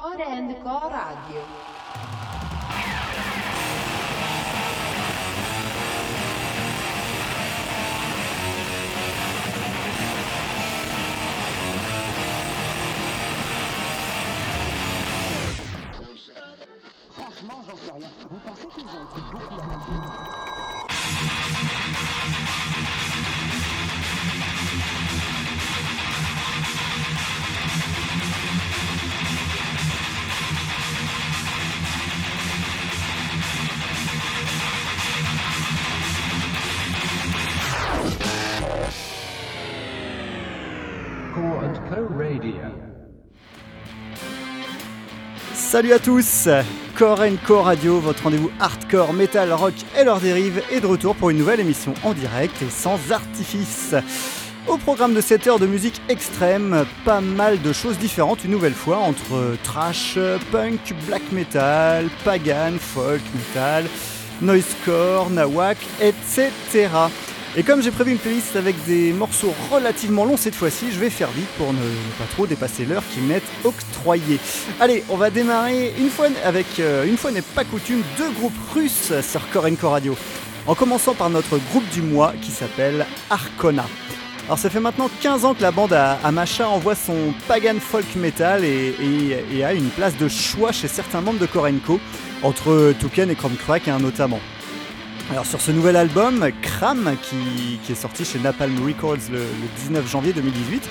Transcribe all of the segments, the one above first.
Core and Co Radio. Salut à tous Core Co Radio, votre rendez-vous hardcore, metal, rock et leurs dérives est de retour pour une nouvelle émission en direct et sans artifice. Au programme de 7 heures de musique extrême, pas mal de choses différentes une nouvelle fois entre trash, punk, black metal, pagan, folk metal, noisecore, nawak, etc. Et comme j'ai prévu une playlist avec des morceaux relativement longs cette fois-ci, je vais faire vite pour ne pas trop dépasser l'heure qui m'est octroyée. Allez, on va démarrer une fois avec, euh, une fois n'est pas coutume, deux groupes russes sur Korenko Radio. En commençant par notre groupe du mois qui s'appelle Arcona. Alors ça fait maintenant 15 ans que la bande à, Macha envoie son pagan folk metal et, a une place de choix chez certains membres de Korenko, entre Touken et Chromcrack hein, notamment. Alors sur ce nouvel album, Cram, qui, est sorti chez Napalm Records le, le 19 janvier 2018,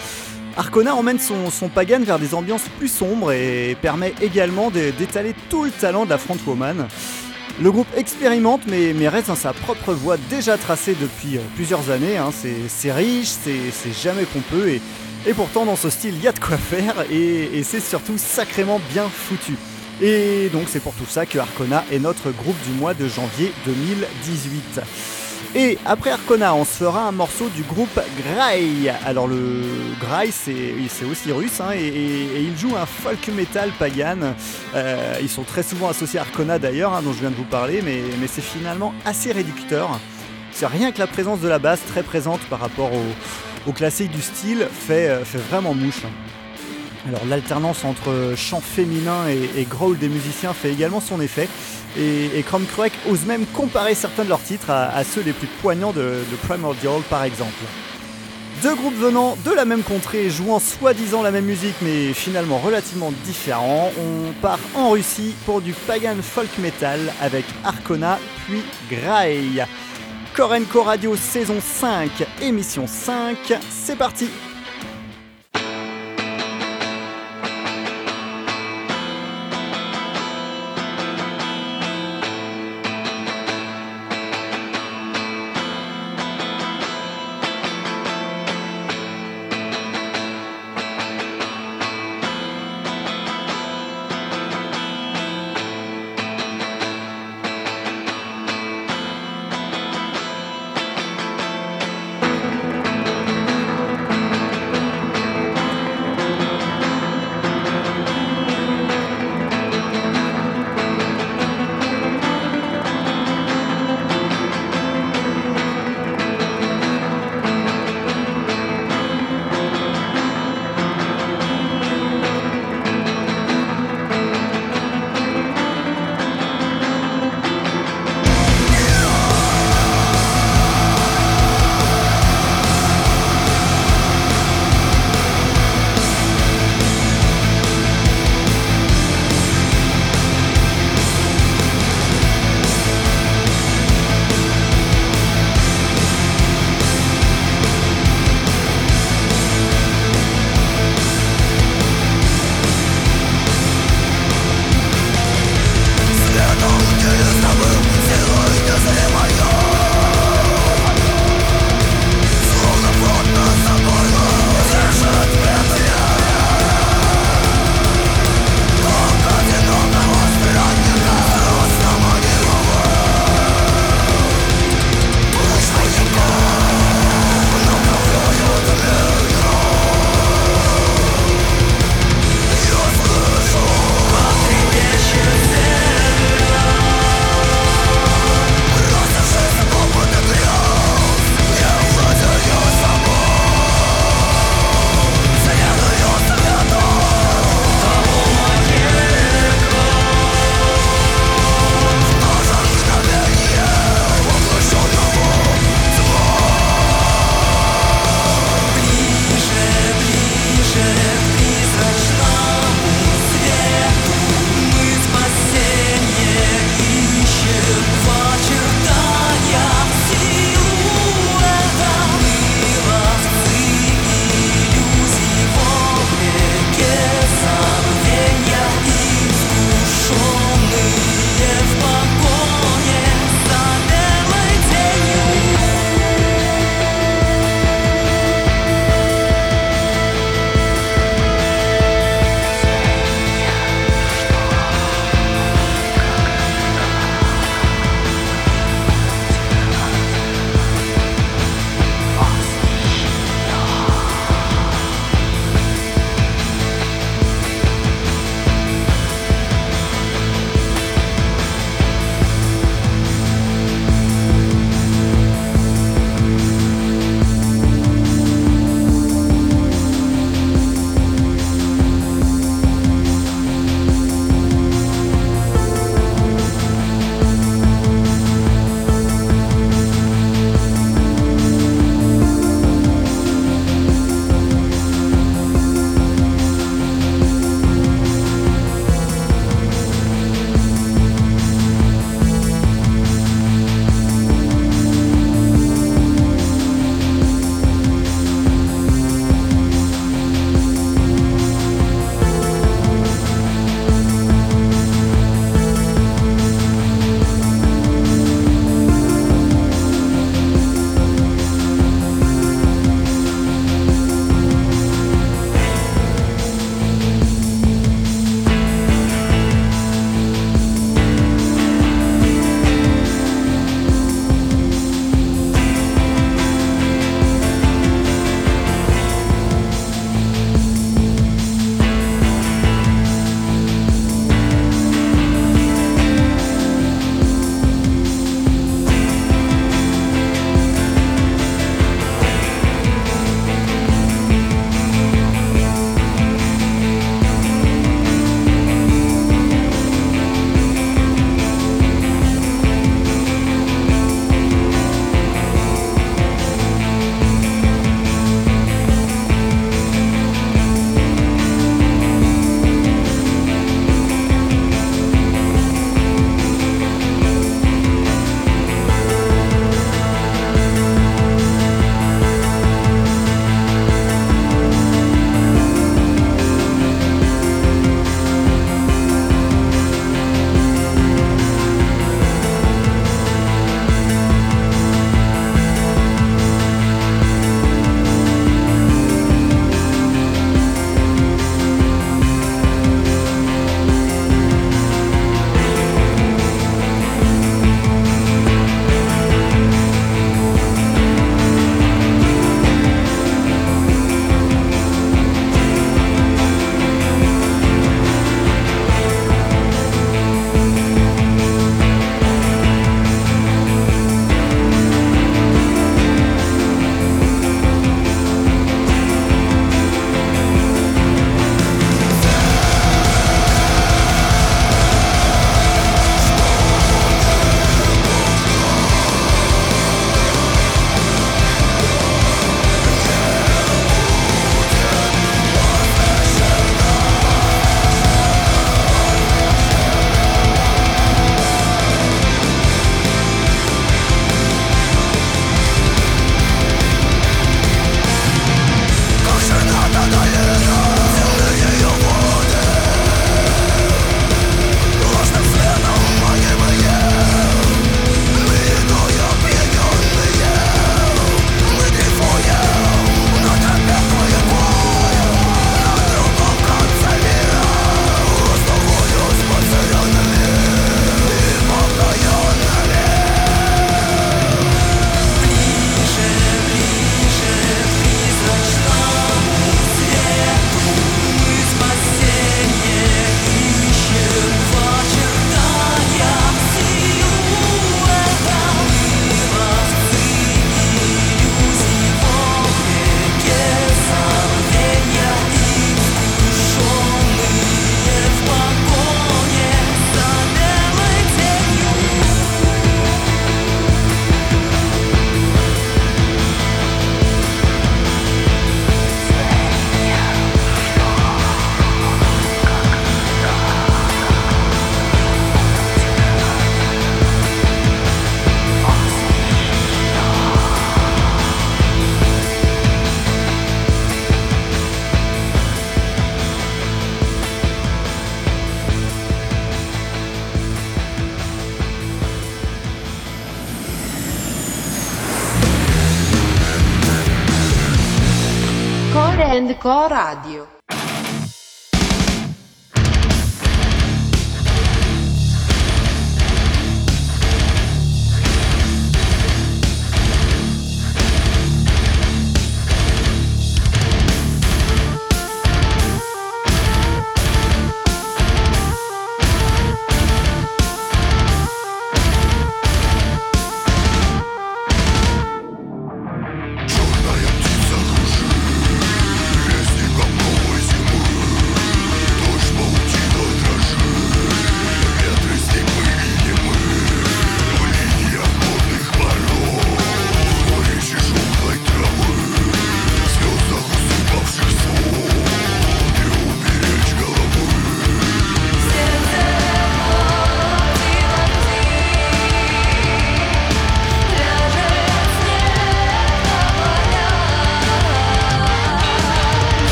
Arcona emmène son, pagan vers des ambiances plus sombres et permet également d'étaler tout le talent de la frontwoman. Le groupe expérimente mais, reste dans sa propre voie déjà tracée depuis euh, plusieurs années. hein. C'est riche, c'est jamais pompeux et, pourtant dans ce style il y a de quoi faire et c'est surtout sacrément bien foutu. Et donc c'est pour tout ça que Arcona est notre groupe du mois de janvier 2018. Et après Arcona, on se fera un morceau du groupe Grail. Alors le Grail, c'est aussi russe, hein, et, il joue un folk metal pagan. Euh, ils sont très souvent associés à Arcona d'ailleurs, hein, dont je viens de vous parler, mais, c'est finalement assez réducteur. C'est rien que la présence de la basse très présente par rapport au, classique du style fait, euh, fait vraiment mouche. Alors l'alternance entre chant féminin et, et growl des musiciens fait également son effet. Et, et ose même comparer certains de leurs titres à, ceux les plus poignants de, de Primordial par exemple. Deux groupes venant de la même contrée jouant soi-disant la même musique mais finalement relativement différents, on part en Russie pour du pagan folk metal avec Arcona puis Grail. Korenko Radio saison 5, émission 5, c'est parti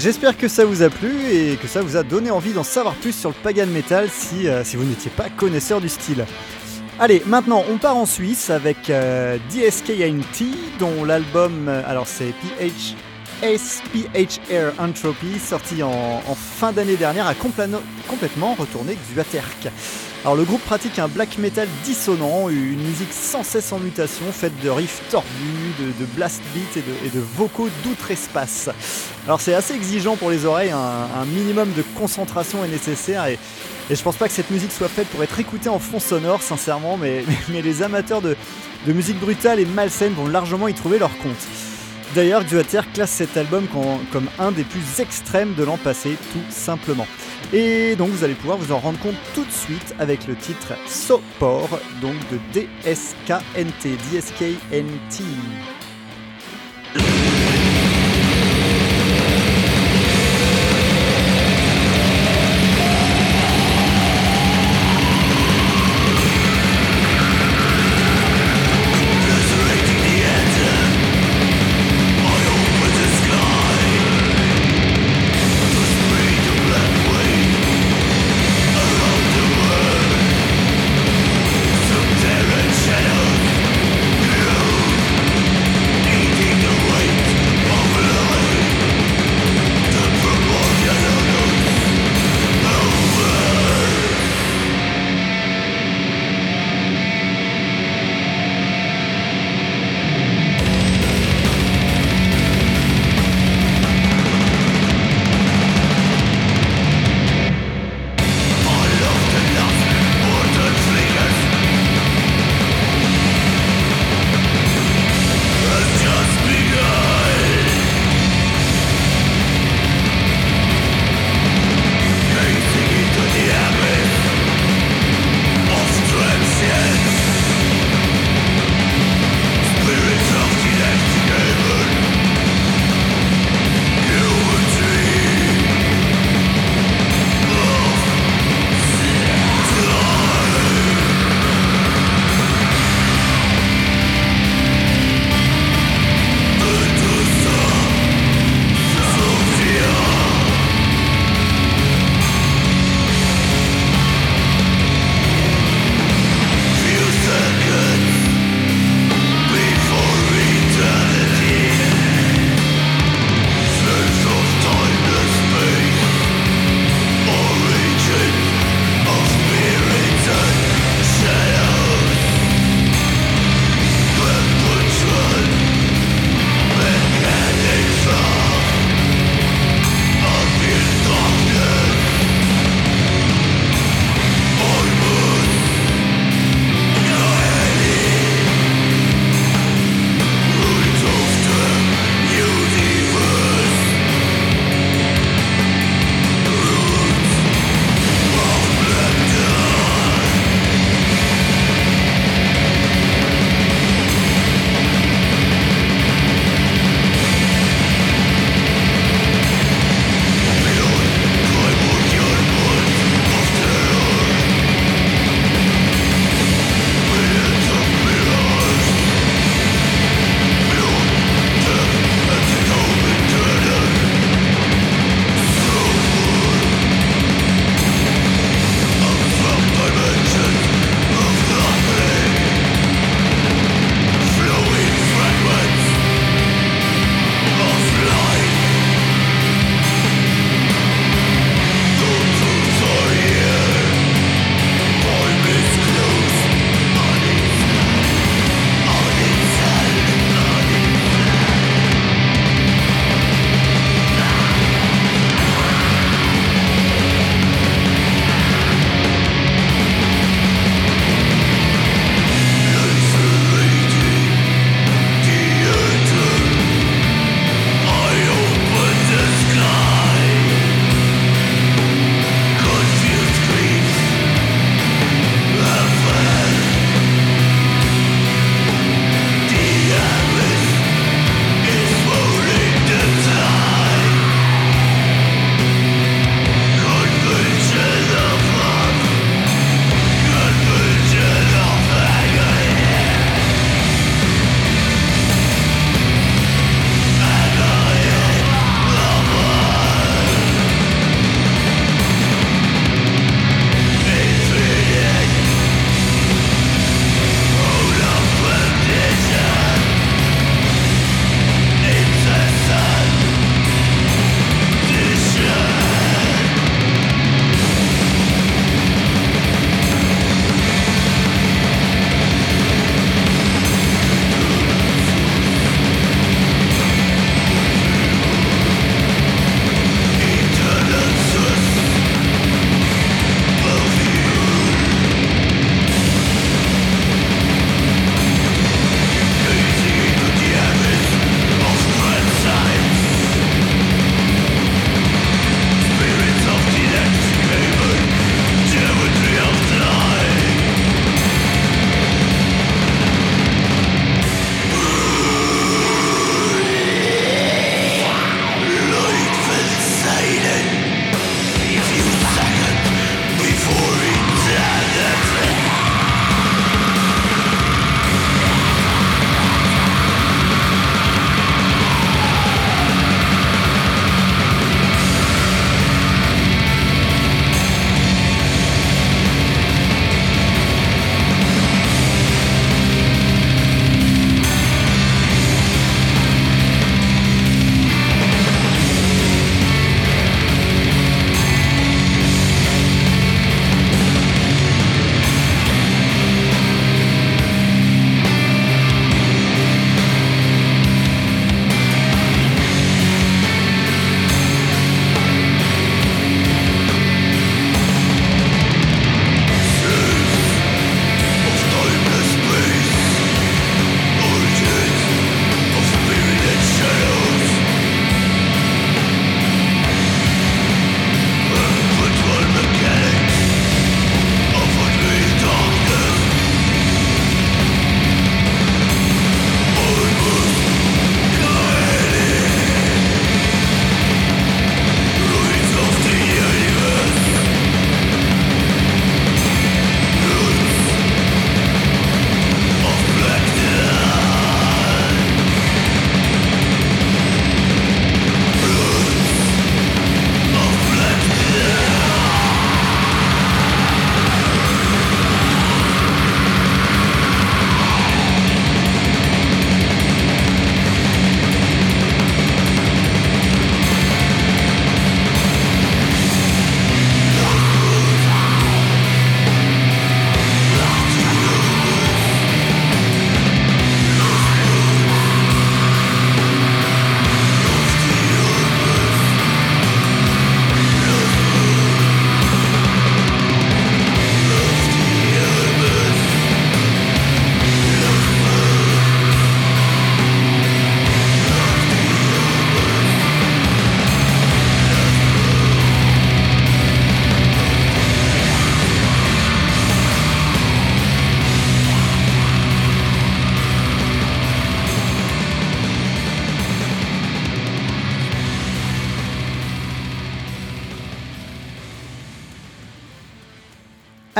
j'espère que ça vous a plu et que ça vous a donné envie d'en savoir plus sur le pagan metal si, euh, si vous n'étiez pas connaisseur du style. Allez, maintenant on part en Suisse avec euh, DSKNT dont l'album, euh, alors c'est PH SPHR Entropy, sorti en, fin d'année dernière, a complètement retourné Xuaterk. Alors le groupe pratique un black metal dissonant, une musique sans cesse en mutation, faite de riffs tordus, de, blast beats et de, vocaux d'outre-espace. Alors c'est assez exigeant pour les oreilles, un, minimum de concentration est nécessaire et, je pense pas que cette musique soit faite pour être écoutée en fond sonore, sincèrement, mais, les amateurs de, musique brutale et malsaine vont largement y trouver leur compte. D'ailleurs, Duater classe cet album com- comme un des plus extrêmes de l'an passé, tout simplement. Et donc vous allez pouvoir vous en rendre compte tout de suite avec le titre Sopor, donc de DSKNT, DSKNT.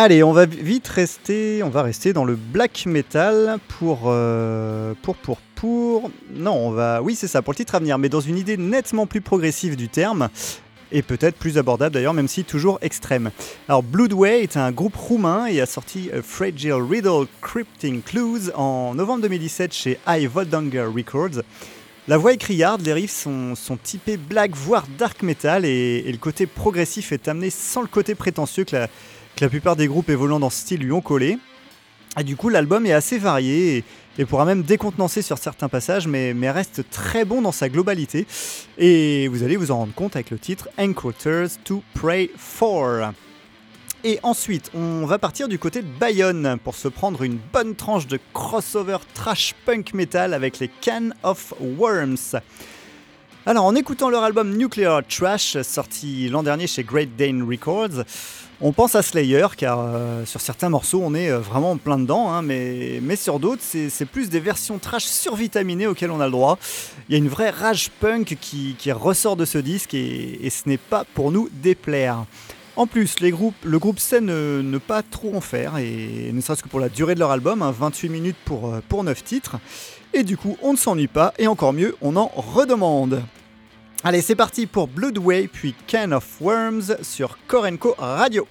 Allez, on va vite rester, on va rester dans le black metal pour euh, pour pour pour. Non, on va, oui c'est ça pour le titre à venir, mais dans une idée nettement plus progressive du terme et peut-être plus abordable d'ailleurs, même si toujours extrême. Alors Bloodway est un groupe roumain et a sorti A Fragile Riddle Crypting Clues en novembre 2017 chez High Voldanger Records. La voix est criarde, les riffs sont, sont typés black voire dark metal et, et le côté progressif est amené sans le côté prétentieux que la, la plupart des groupes évoluant dans ce style lui ont collé. Et du coup, l'album est assez varié et, pourra même décontenancer sur certains passages, mais, reste très bon dans sa globalité. Et vous allez vous en rendre compte avec le titre Encounters to Pray For. Et ensuite, on va partir du côté de Bayonne pour se prendre une bonne tranche de crossover trash punk metal avec les Can of Worms. Alors, en écoutant leur album Nuclear Trash, sorti l'an dernier chez Great Dane Records, on pense à Slayer, car euh, sur certains morceaux, on est euh, vraiment plein dedans, hein, mais, sur d'autres, c'est plus des versions trash survitaminées auxquelles on a le droit. Il y a une vraie rage punk qui, ressort de ce disque, et, ce n'est pas pour nous déplaire. En plus, le groupe sait ne, ne pas trop en faire, et ne serait-ce que pour la durée de leur album, hein, 28 minutes pour, euh, pour 9 titres. Et du coup, on ne s'ennuie pas, et encore mieux, on en redemande. Allez, c'est parti pour Bloodway, puis Can of Worms sur Korenko Radio.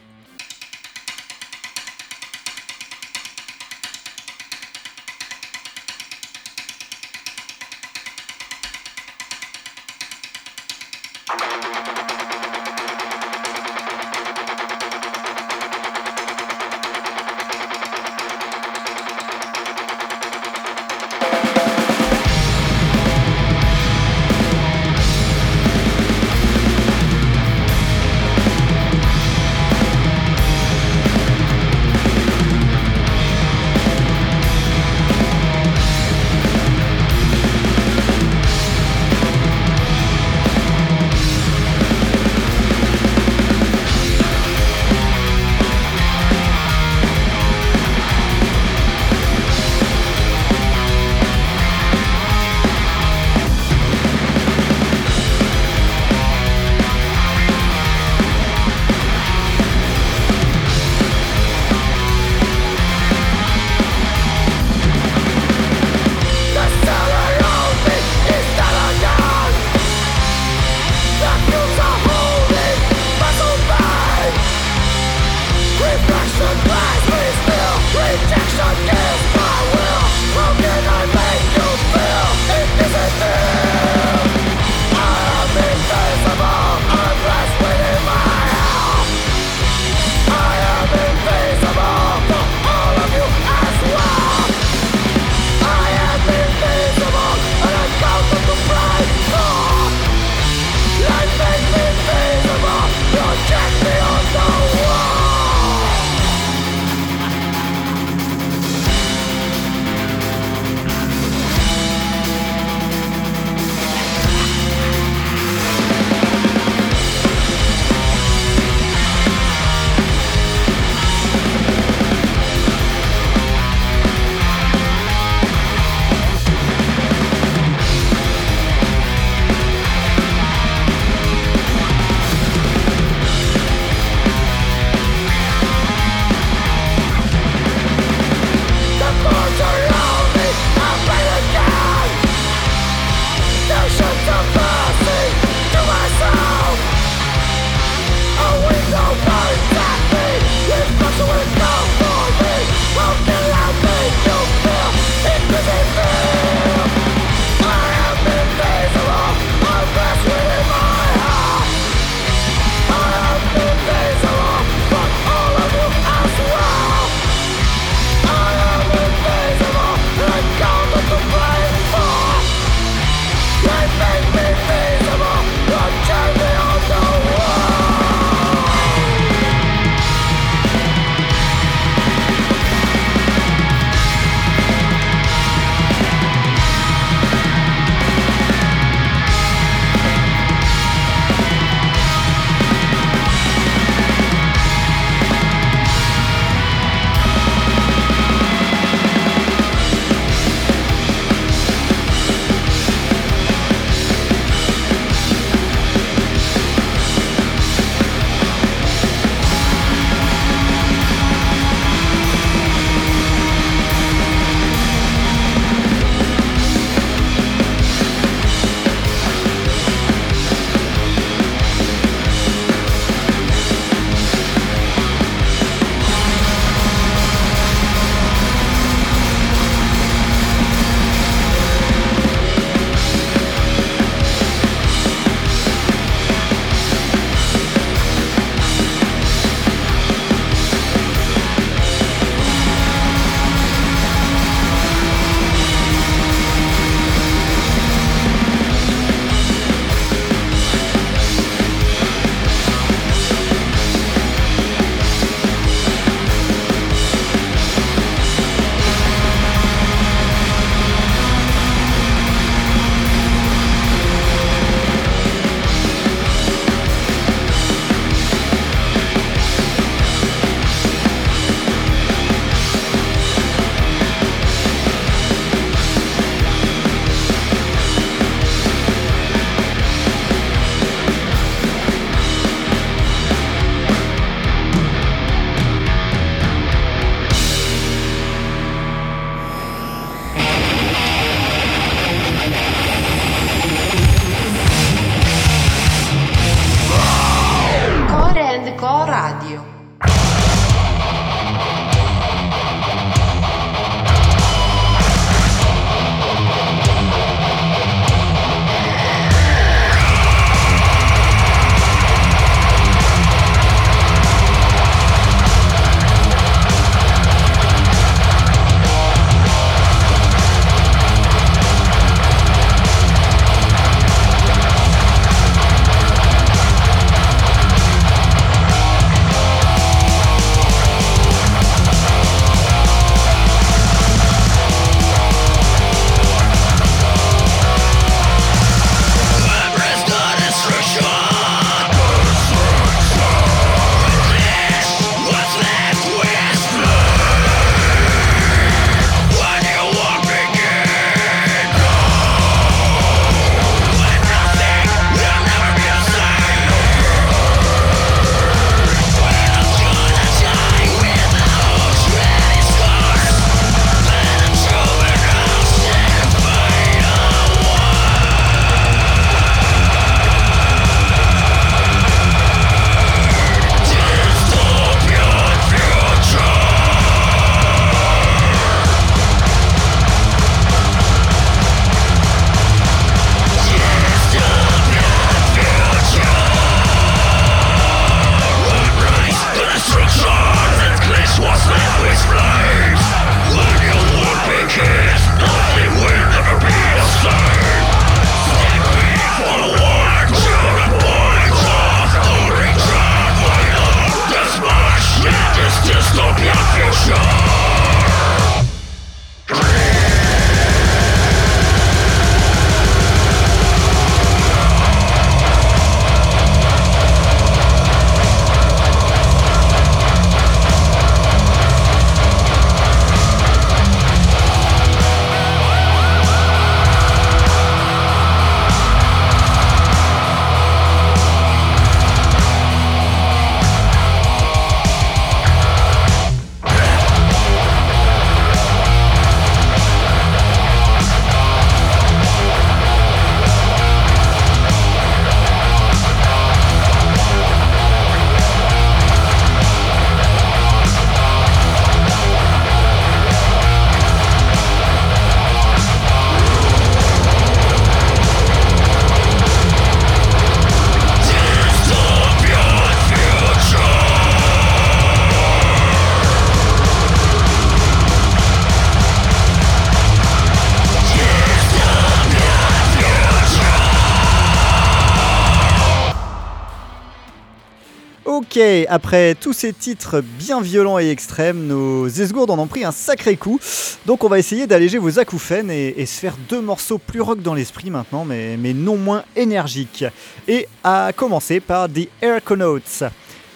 Ok, après tous ces titres bien violents et extrêmes, nos esgourdes en ont pris un sacré coup. Donc on va essayer d'alléger vos acouphènes et, se faire deux morceaux plus rock dans l'esprit maintenant, mais, non moins énergiques. Et à commencer par The Airconauts.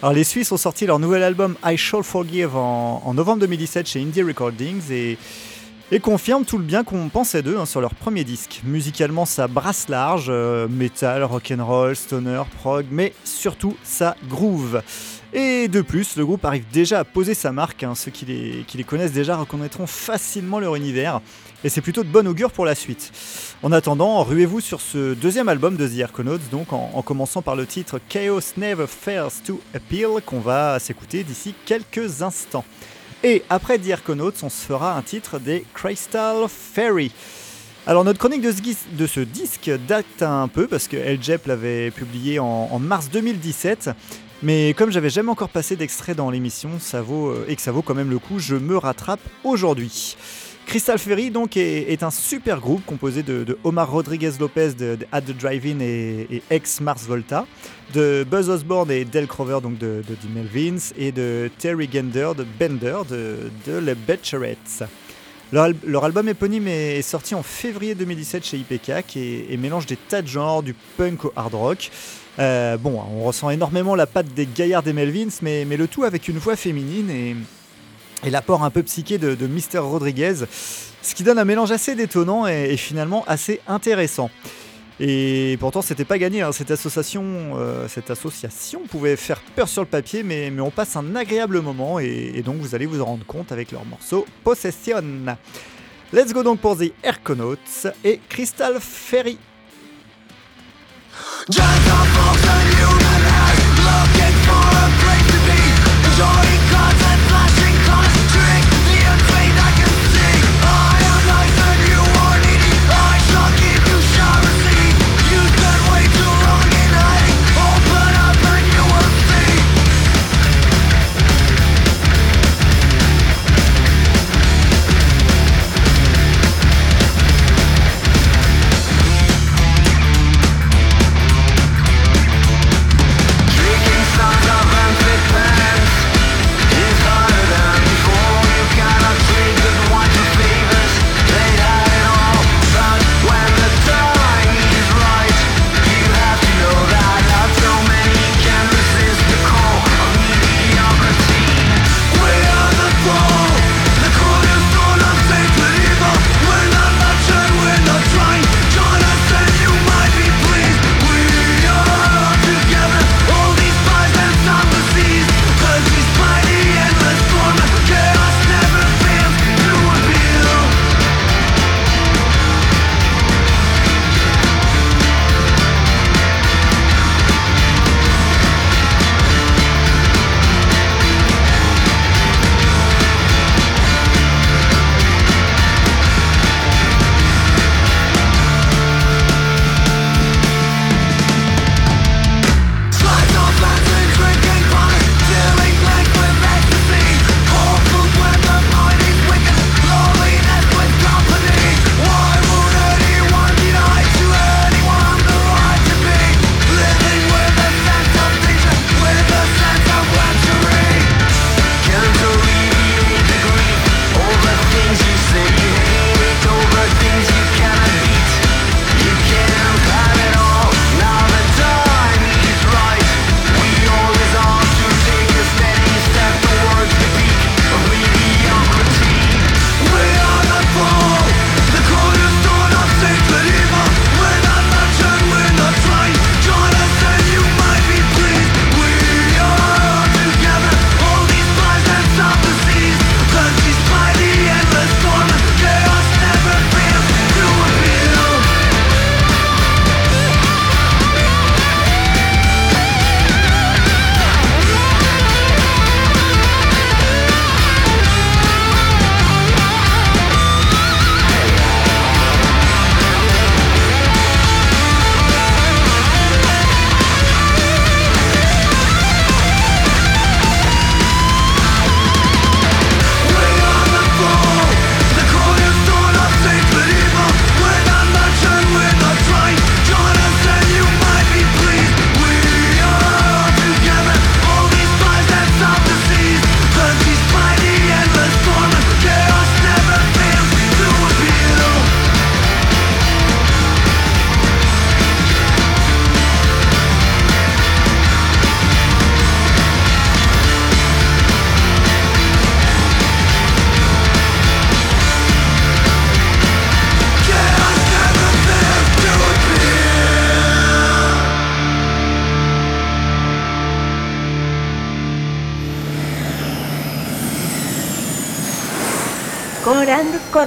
Alors les Suisses ont sorti leur nouvel album I Shall Forgive en, en novembre 2017 chez Indie Recordings et, et confirment tout le bien qu'on pensait d'eux hein, sur leur premier disque. Musicalement ça brasse large, euh, metal, rock'n'roll, stoner, prog, mais surtout ça groove. Et de plus, le groupe arrive déjà à poser sa marque, hein. ceux qui les, connaissent déjà reconnaîtront facilement leur univers, et c'est plutôt de bon augure pour la suite. En attendant, ruez-vous sur ce deuxième album de The Arconauts, donc en commençant par le titre Chaos Never Fails to Appeal, qu'on va s'écouter d'ici quelques instants. Et après The Arconauts, on se fera un titre des Crystal Fairy. Alors notre chronique de ce, disque date un peu parce que El Jep l'avait publié en, en mars 2017. Mais comme j'avais jamais encore passé d'extrait dans l'émission, ça vaut euh, et que ça vaut quand même le coup, je me rattrape aujourd'hui. Crystal Ferry donc est, un super groupe composé de, Omar Rodriguez Lopez de, de At the Drive-In et, ex Mars Volta, de Buzz Osborne et Del Crover donc de, The Melvins et de Terry Gender de Bender de, de Les. Leur, al- leur album éponyme est, sorti en février 2017 chez IPK et, mélange des tas de genres, du punk au hard rock. Euh, bon, on ressent énormément la patte des gaillards des Melvins, mais le tout avec une voix féminine et, et l'apport un peu psyché de, de Mr. Rodriguez, ce qui donne un mélange assez détonnant et, finalement assez intéressant. Et pourtant, c'était pas gagné. hein. Cette association, euh, cette association pouvait faire peur sur le papier, mais, mais on passe un agréable moment et, donc vous allez vous en rendre compte avec leur morceau Possession. Let's go donc pour The Airconauts et Crystal Ferry.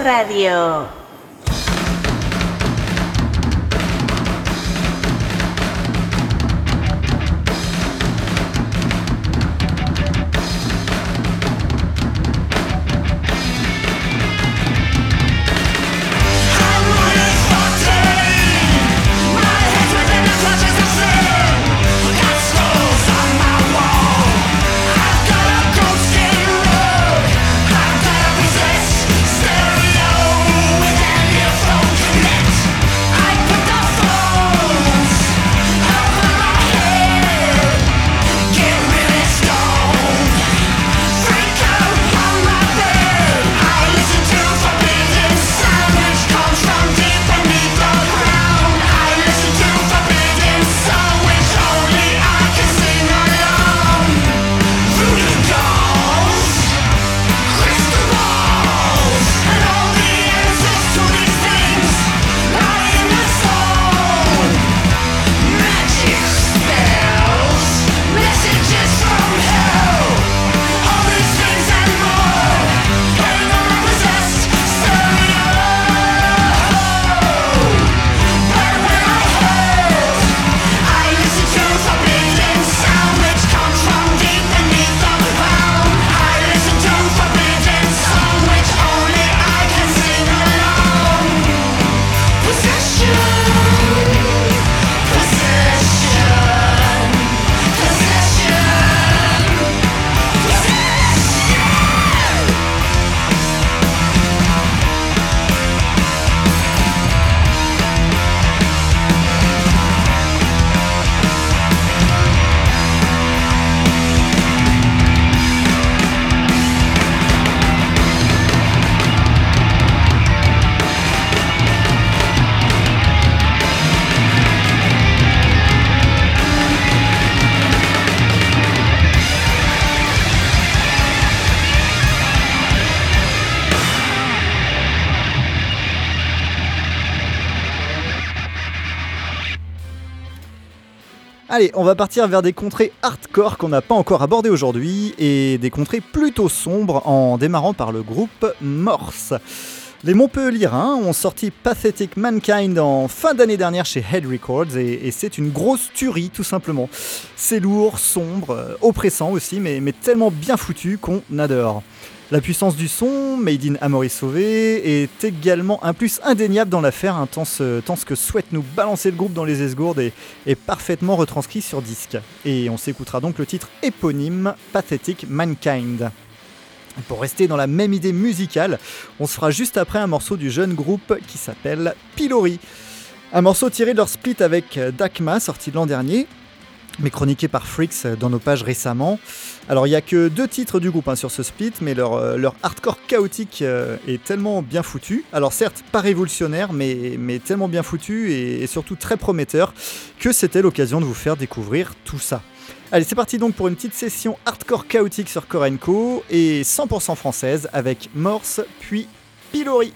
Radio. Allez, on va partir vers des contrées hardcore qu'on n'a pas encore abordées aujourd'hui et des contrées plutôt sombres en démarrant par le groupe Morse. Les Montpellierins ont sorti Pathetic Mankind en fin d'année dernière chez Head Records et, c'est une grosse tuerie tout simplement. C'est lourd, sombre, euh, oppressant aussi, mais, mais tellement bien foutu qu'on adore. La puissance du son, Made in Amory Sauvé, est également un plus indéniable dans l'affaire, hein, tant, ce, que souhaite nous balancer le groupe dans les esgourdes est, est parfaitement retranscrit sur disque. Et on s'écoutera donc le titre éponyme Pathetic Mankind. Pour rester dans la même idée musicale, on se fera juste après un morceau du jeune groupe qui s'appelle Pilori. Un morceau tiré de leur split avec Dakma, sorti l'an dernier, mais chroniqué par Freaks dans nos pages récemment. Alors il n'y a que deux titres du groupe hein, sur ce split, mais leur, euh, hardcore chaotique euh, est tellement bien foutu. Alors certes pas révolutionnaire, mais, tellement bien foutu et, et surtout très prometteur que c'était l'occasion de vous faire découvrir tout ça. Allez, c'est parti donc pour une petite session hardcore chaotique sur Korenko et 100% française avec Morse puis Pilori.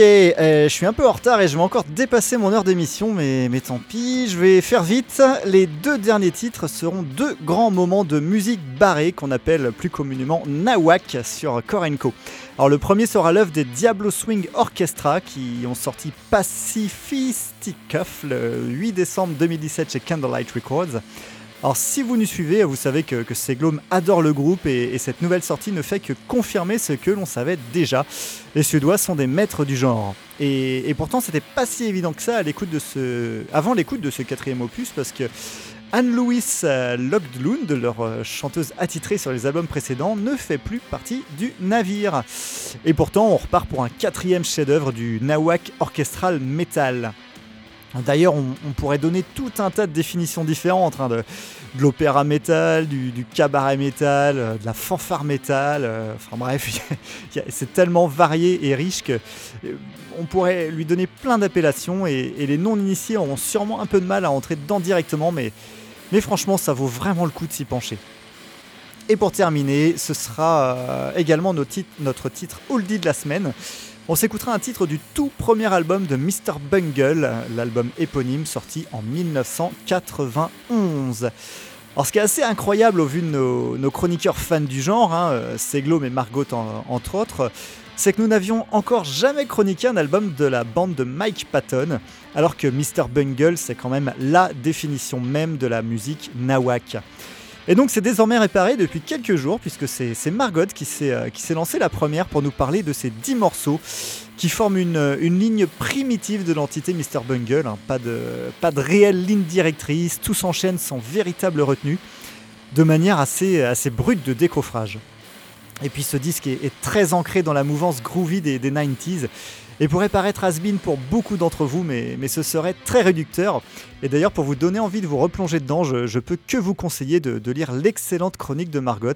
Euh, je suis un peu en retard et je vais encore dépasser mon heure d'émission, mais, mais tant pis, je vais faire vite. Les deux derniers titres seront deux grands moments de musique barrée qu'on appelle plus communément Nawak sur Korenko. Alors le premier sera l'œuvre des Diablo Swing Orchestra qui ont sorti Pacifisticuff le 8 décembre 2017 chez Candlelight Records. Alors si vous nous suivez, vous savez que, que Seglom adore le groupe et, et cette nouvelle sortie ne fait que confirmer ce que l'on savait déjà. Les Suédois sont des maîtres du genre. Et, pourtant c'était pas si évident que ça à l'écoute de ce, avant l'écoute de ce quatrième opus parce que Anne-Louise Logdlund, leur euh, chanteuse attitrée sur les albums précédents, ne fait plus partie du navire. Et pourtant on repart pour un quatrième chef-d'œuvre du Nawak Orchestral Metal. D'ailleurs, on, pourrait donner tout un tas de définitions différentes, hein, de, l'opéra métal, du, cabaret métal, euh, de la fanfare métal. euh, enfin bref, c'est tellement varié et riche que euh, on pourrait lui donner plein d'appellations et, les non-initiés auront sûrement un peu de mal à entrer dedans directement, mais, mais franchement, ça vaut vraiment le coup de s'y pencher. Et pour terminer, ce sera également notre titre, notre titre oldie de la semaine. On s'écoutera un titre du tout premier album de Mr. Bungle, l'album éponyme sorti en 1991. Alors ce qui est assez incroyable au vu de nos, chroniqueurs fans du genre, hein, euh, et Margot en- entre autres, c'est que nous n'avions encore jamais chroniqué un album de la bande de Mike Patton, alors que Mr. Bungle c'est quand même la définition même de la musique nawak. Et donc c'est désormais réparé depuis quelques jours, puisque c'est Margot qui s'est euh, qui s'est lancée la première pour nous parler de ces 10 morceaux qui forment une, ligne primitive de l'entité Mr. Bungle. hein. Pas, de, pas de réelle ligne directrice, tout s'enchaîne sans véritable retenue, de manière assez, assez brute de décoffrage. Et puis ce disque est, très ancré dans la mouvance groovy des 90s et pourrait paraître has-been pour beaucoup d'entre vous, mais, mais ce serait très réducteur. Et d'ailleurs, pour vous donner envie de vous replonger dedans, je, je peux que vous conseiller de, lire l'excellente chronique de Margot,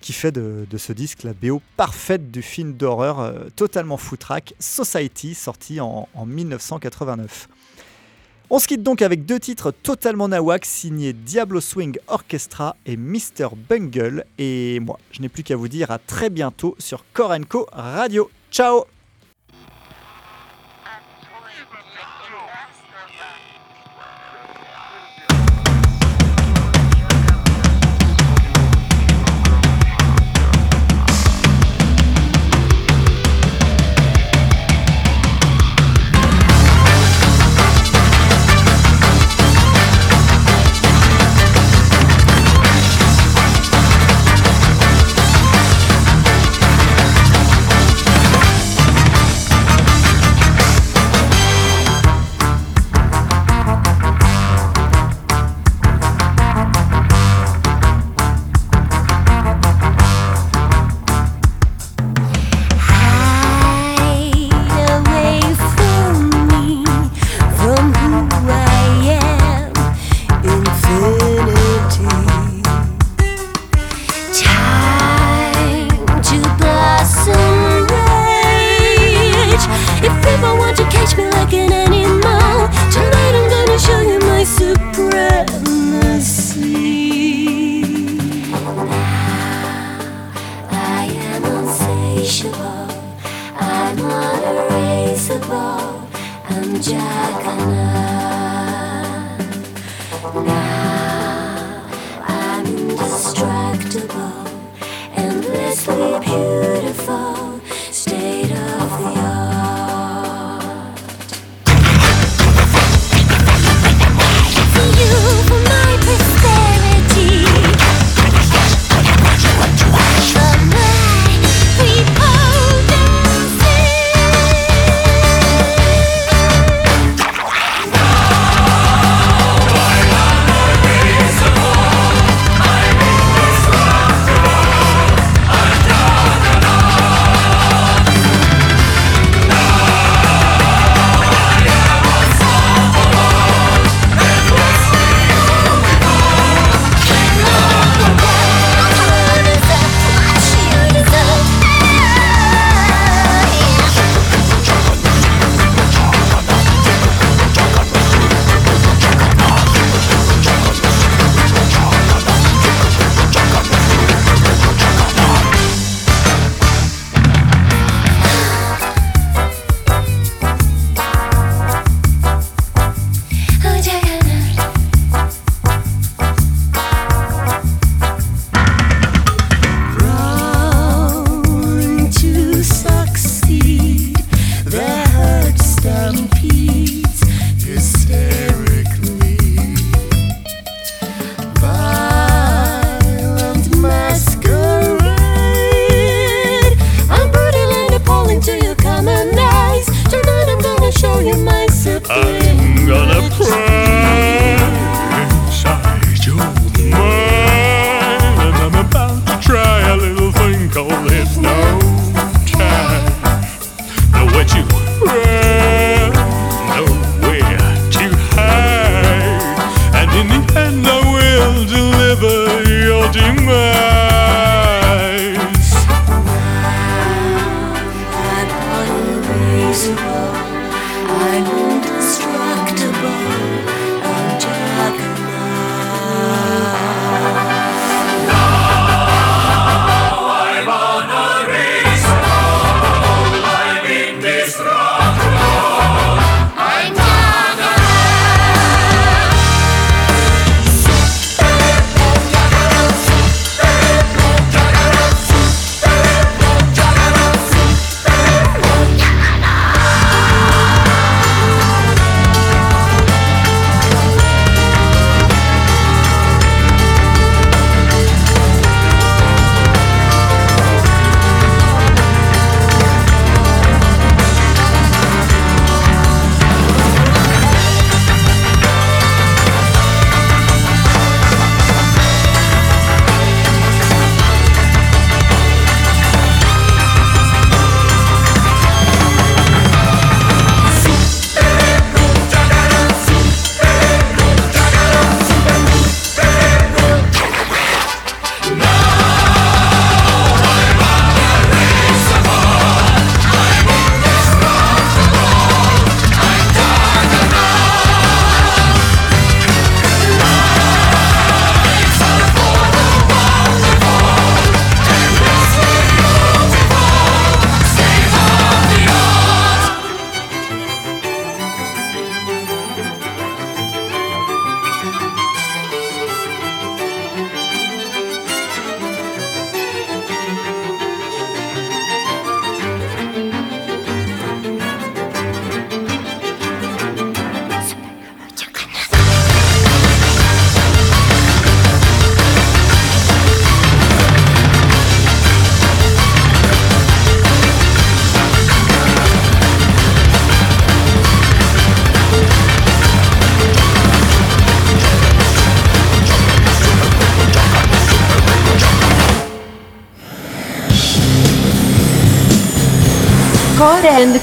qui fait de, ce disque la BO parfaite du film d'horreur euh, totalement foutraque Society, sorti en, en 1989. On se quitte donc avec deux titres totalement nawak signés Diablo Swing Orchestra et Mr. Bungle. Et moi, je n'ai plus qu'à vous dire à très bientôt sur Korenko Radio. Ciao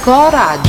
Core